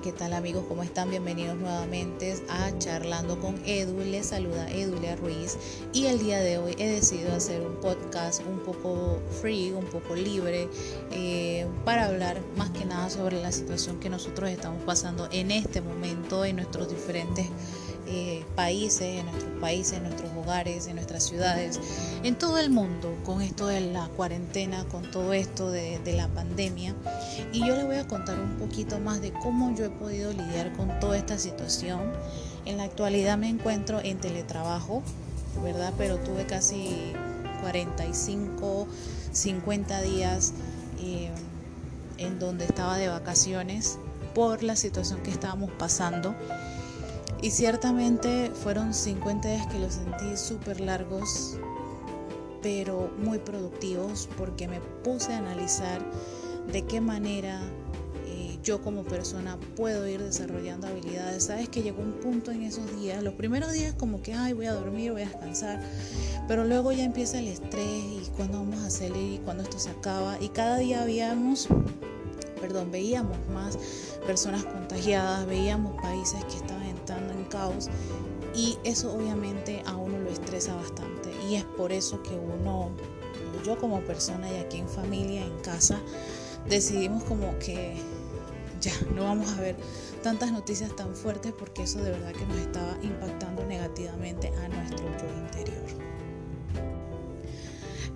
¿qué tal amigos? ¿Cómo están? Bienvenidos nuevamente a Charlando con Edu. Les saluda Edulia Ruiz y el día de hoy he decidido hacer un podcast un poco free, un poco libre, eh, para hablar más que nada sobre la situación que nosotros estamos pasando en este momento en nuestros diferentes eh, países, en nuestros países, en nuestros hogares, en nuestras ciudades, en todo el mundo, con esto de la cuarentena, con todo esto de, de la pandemia. Y yo les voy a contar un poquito más de cómo yo he podido lidiar con toda esta situación. En la actualidad me encuentro en teletrabajo, ¿verdad? Pero tuve casi 45, 50 días eh, en donde estaba de vacaciones por la situación que estábamos pasando. Y ciertamente fueron 50 días que los sentí súper largos, pero muy productivos porque me puse a analizar de qué manera eh, yo como persona puedo ir desarrollando habilidades. Sabes que llegó un punto en esos días, los primeros días como que, ay, voy a dormir, voy a descansar, pero luego ya empieza el estrés y cuándo vamos a salir y cuándo esto se acaba. Y cada día habíamos perdón, veíamos más personas contagiadas, veíamos países que estaban caos y eso obviamente a uno lo estresa bastante y es por eso que uno, yo como persona y aquí en familia, en casa, decidimos como que ya no vamos a ver tantas noticias tan fuertes porque eso de verdad que nos estaba impactando negativamente a nuestro yo interior.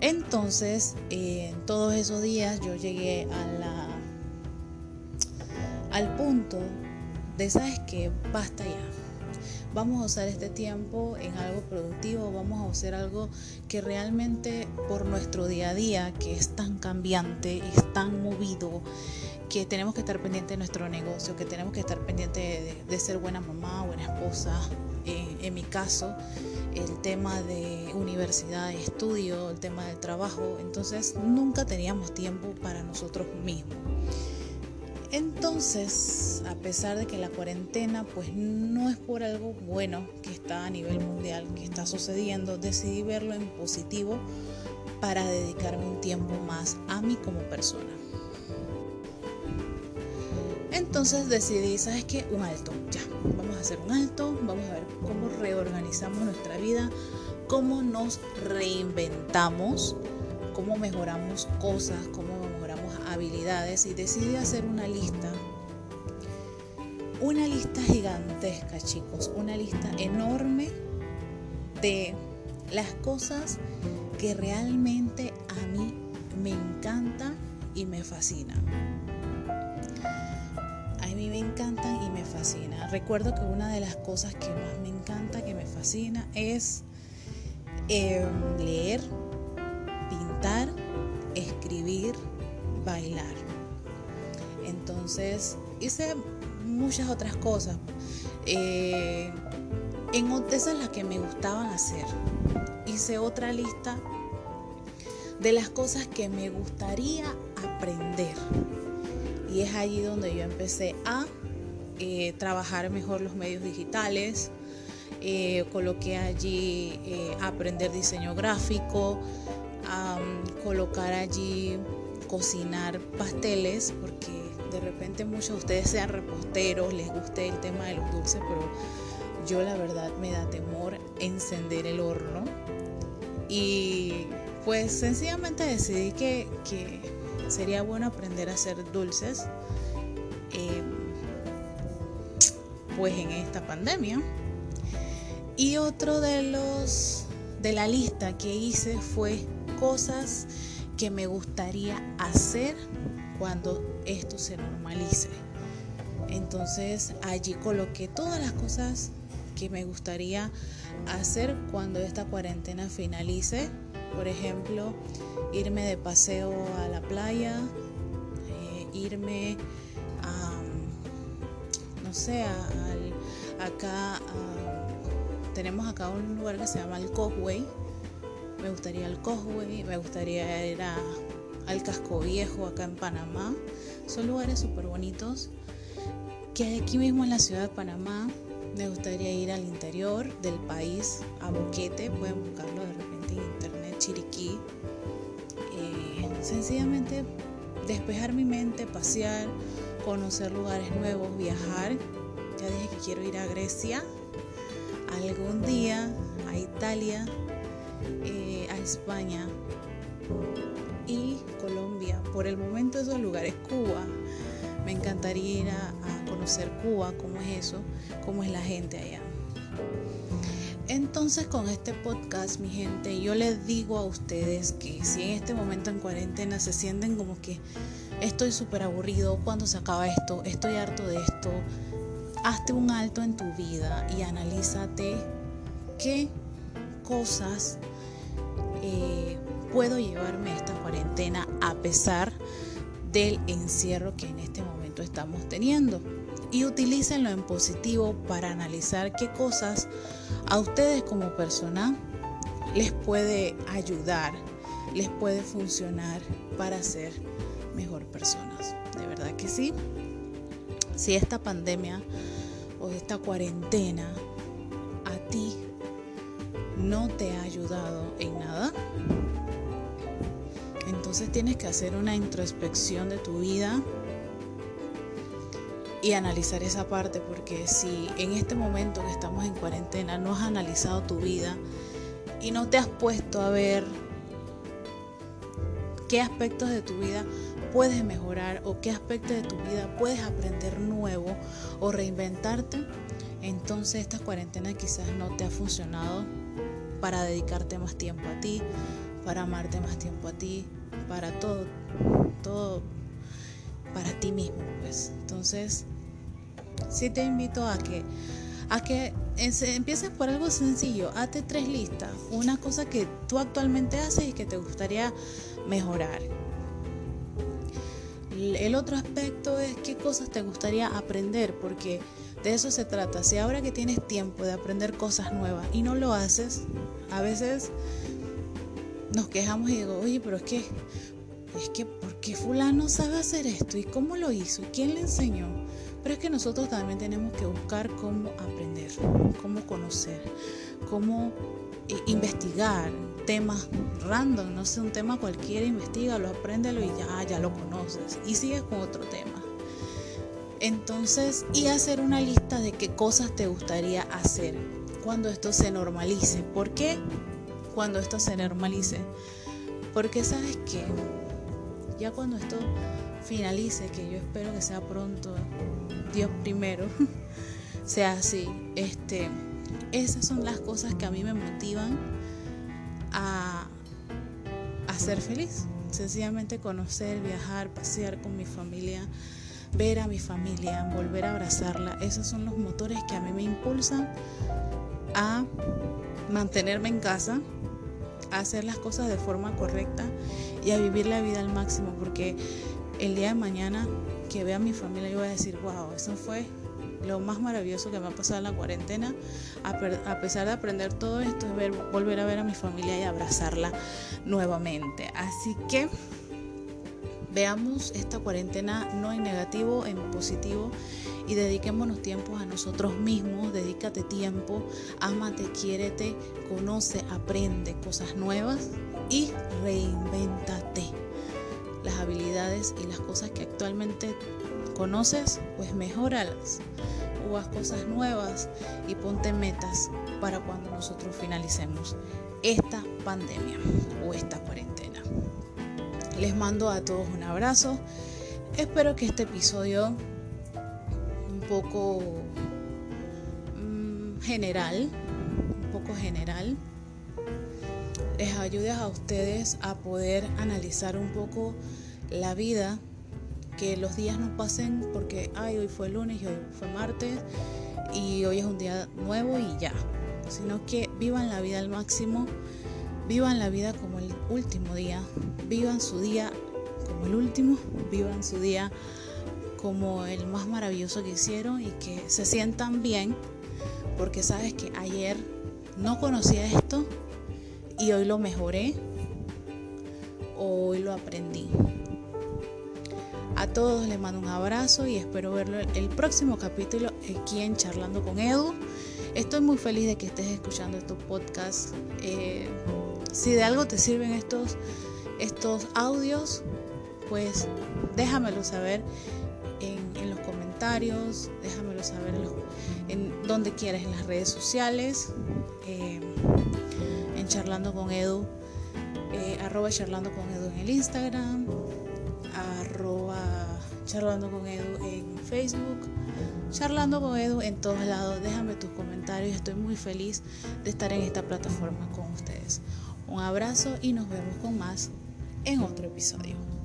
Entonces, en todos esos días yo llegué a la al punto de, ¿sabes que Basta ya. Vamos a usar este tiempo en algo productivo, vamos a hacer algo que realmente por nuestro día a día, que es tan cambiante, es tan movido, que tenemos que estar pendiente de nuestro negocio, que tenemos que estar pendiente de, ser buena mamá, buena esposa. Eh, en mi caso, el tema de universidad, estudio, el tema del trabajo, entonces nunca teníamos tiempo para nosotros mismos. Entonces, a pesar de que la cuarentena pues no es por algo bueno que está a nivel mundial, que está sucediendo, decidí verlo en positivo para dedicarme un tiempo más a mí como persona. Entonces decidí, ¿sabes qué? Un alto, ya, vamos a hacer un alto, vamos a ver cómo reorganizamos nuestra vida, cómo nos reinventamos, cómo mejoramos cosas, cómo y decidí hacer una lista. Una lista gigantesca, chicos, una lista enorme de las cosas que realmente a mí me encantan y me fascinan. A mí me encantan y me fascinan. Recuerdo que una de las cosas que más me encanta, que me fascina, es em, leer, pintar, escribir, bailar. Entonces hice muchas otras cosas. Eh, en esas las que me gustaban hacer. Hice otra lista de las cosas que me gustaría aprender. Y es allí donde yo empecé a eh, trabajar mejor los medios digitales. Eh, coloqué allí aprender diseño gráfico, colocar allí cocinar pasteles, porque de repente muchos de ustedes sean reposteros, les guste el tema de los dulces, pero yo la verdad me da temor encender el horno. Y pues sencillamente decidí que, sería bueno aprender a hacer dulces. Eh, pues en esta pandemia. Y otro de los de la lista que hice fue cosas que me gustaría hacer cuando esto se normalice. Entonces allí coloqué todas las cosas que me gustaría hacer cuando esta cuarentena finalice. Por ejemplo, irme de paseo a la playa, eh, irme a, no sé, acá, tenemos acá un lugar que se llama el Cosway me gustaría el Cosway, me gustaría ir al Casco Viejo acá en Panamá. Son lugares súper bonitos que aquí mismo en la ciudad de Panamá. Me gustaría ir al interior del país, a Boquete, pueden buscarlo de repente en internet, Chiriquí. Eh, sencillamente despejar mi mente, pasear, conocer lugares nuevos, viajar. Ya dije que quiero ir a Grecia algún día, a Italia, eh, a España y Colombia. Por el momento esos lugares, Cuba. Me encantaría ir a, a conocer Cuba, cómo es eso, cómo es la gente allá. Entonces con este podcast, mi gente, yo les digo a ustedes que si en este momento en cuarentena se sienten como que estoy súper aburrido, cuando se acaba esto? Estoy harto de esto. Hazte un alto en tu vida y analízate qué cosas eh, puedo llevarme esta cuarentena a pesar del encierro que en este momento estamos teniendo y utilícenlo en positivo para analizar qué cosas a ustedes como persona les puede ayudar, les puede funcionar para ser mejor personas. De verdad que sí. Si esta pandemia o esta cuarentena a ti no te ha ayudado en nada, entonces tienes que hacer una introspección de tu vida, y analizar esa parte, porque si en este momento que estamos en cuarentena no has analizado tu vida y no te has puesto a ver qué aspectos de tu vida puedes mejorar o qué aspectos de tu vida puedes aprender nuevo o reinventarte, entonces esta cuarentena quizás no te ha funcionado para dedicarte más tiempo a ti, para amarte más tiempo a ti, para todo, todo para ti mismo, pues. Entonces, sí te invito a que a que empieces por algo sencillo, hazte tres listas, una cosa que tú actualmente haces y que te gustaría mejorar. El otro aspecto es qué cosas te gustaría aprender, porque de eso se trata. Si ahora que tienes tiempo de aprender cosas nuevas y no lo haces, a veces nos quejamos y digo, oye, pero es que, es que, ¿por qué fulano sabe hacer esto? ¿Y cómo lo hizo? ¿Y quién le enseñó? Pero es que nosotros también tenemos que buscar cómo aprender, cómo conocer, cómo eh, investigar temas random, no sé, un tema cualquiera, investigalo, apréndelo y ya, ya lo conoces. Y sigues con otro tema. Entonces, y hacer una lista de qué cosas te gustaría hacer cuando esto se normalice. ¿Por qué? Cuando esto se normalice. Porque sabes que ya cuando esto finalice, que yo espero que sea pronto, Dios primero, sea así. Este, esas son las cosas que a mí me motivan a, a ser feliz. Sencillamente conocer, viajar, pasear con mi familia, ver a mi familia, volver a abrazarla. Esos son los motores que a mí me impulsan a mantenerme en casa, a hacer las cosas de forma correcta y a vivir la vida al máximo, porque el día de mañana que vea a mi familia, yo voy a decir, wow, eso fue lo más maravilloso que me ha pasado en la cuarentena, a, pesar de aprender todo esto, es ver, volver a ver a mi familia y abrazarla nuevamente. Así que veamos esta cuarentena no en negativo, en positivo y dediquémonos tiempos a nosotros mismos, dedícate tiempo, ámate, quiérete, conoce, aprende cosas nuevas y reinvéntate las habilidades y las cosas que actualmente conoces, pues mejóralas o haz cosas nuevas y ponte metas para cuando nosotros finalicemos esta pandemia o esta cuarentena. Les mando a todos un abrazo. Espero que este episodio un poco mm, general, un poco general, les ayude a ustedes a poder analizar un poco la vida, que los días no pasen porque, ay, hoy fue lunes y hoy fue martes y hoy es un día nuevo y ya, sino que vivan la vida al máximo, vivan la vida como el último día, vivan su día como el último, vivan su día como el más maravilloso que hicieron y que se sientan bien porque sabes que ayer no conocía esto y hoy lo mejoré, hoy lo aprendí. A todos les mando un abrazo y espero verlo el próximo capítulo aquí en Charlando con Edu. Estoy muy feliz de que estés escuchando estos podcasts. Eh, si de algo te sirven estos, estos audios, pues déjamelo saber en, comentarios, déjamelo saber en, donde quieras, en las redes sociales, eh, en Charlando con Edu, eh, arroba Charlando con Edu en el Instagram, arroba Charlando con Edu en Facebook, Charlando con Edu en todos lados. Déjame tus comentarios, estoy muy feliz de estar en esta plataforma con ustedes. Un abrazo y nos vemos con más en otro episodio.